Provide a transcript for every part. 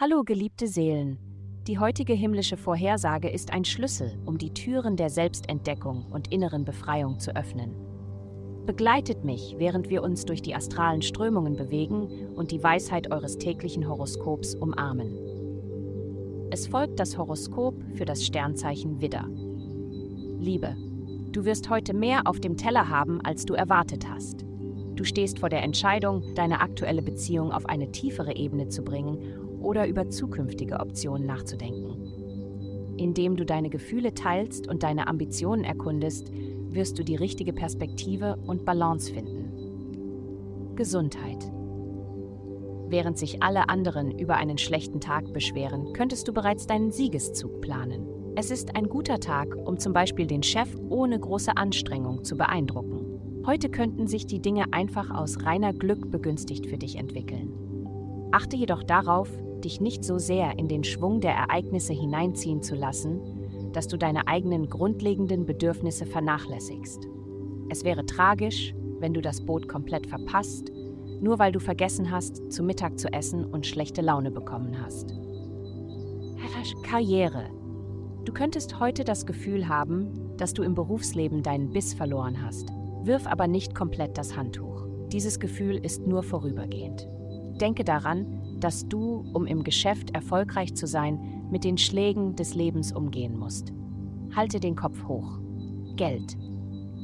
Hallo geliebte Seelen. Die heutige himmlische Vorhersage ist ein Schlüssel, um die Türen der Selbstentdeckung und inneren Befreiung zu öffnen. Begleitet mich, während wir uns durch die astralen Strömungen bewegen und die Weisheit eures täglichen Horoskops umarmen. Es folgt das Horoskop für das Sternzeichen Widder. Liebe, du wirst heute mehr auf dem Teller haben, als du erwartet hast. Du stehst vor der Entscheidung, deine aktuelle Beziehung auf eine tiefere Ebene zu bringen oder über zukünftige Optionen nachzudenken. Indem du deine Gefühle teilst und deine Ambitionen erkundest, wirst du die richtige Perspektive und Balance finden. Gesundheit. Während sich alle anderen über einen schlechten Tag beschweren, könntest du bereits deinen Siegeszug planen. Es ist ein guter Tag, um zum Beispiel den Chef ohne große Anstrengung zu beeindrucken. Heute könnten sich die Dinge einfach aus reiner Glück begünstigt für dich entwickeln. Achte jedoch darauf, dich nicht so sehr in den Schwung der Ereignisse hineinziehen zu lassen, dass du deine eigenen grundlegenden Bedürfnisse vernachlässigst. Es wäre tragisch, wenn du das Boot komplett verpasst, nur weil du vergessen hast, zu Mittag zu essen und schlechte Laune bekommen hast. Karriere. Du könntest heute das Gefühl haben, dass du im Berufsleben deinen Biss verloren hast. Wirf aber nicht komplett das Handtuch. Dieses Gefühl ist nur vorübergehend. Denke daran, dass du, um im Geschäft erfolgreich zu sein, mit den Schlägen des Lebens umgehen musst. Halte den Kopf hoch. Geld.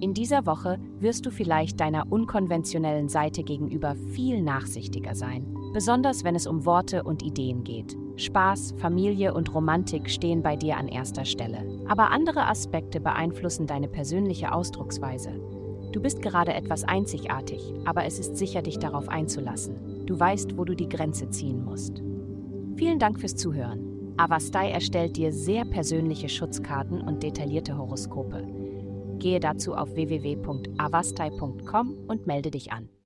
In dieser Woche wirst du vielleicht deiner unkonventionellen Seite gegenüber viel nachsichtiger sein, besonders wenn es um Worte und Ideen geht. Spaß, Familie und Romantik stehen bei dir an erster Stelle. Aber andere Aspekte beeinflussen deine persönliche Ausdrucksweise. Du bist gerade etwas einzigartig, aber es ist sicher, dich darauf einzulassen. Du weißt, wo du die Grenze ziehen musst. Vielen Dank fürs Zuhören. Avastai erstellt dir sehr persönliche Schutzkarten und detaillierte Horoskope. Gehe dazu auf www.avastai.com und melde dich an.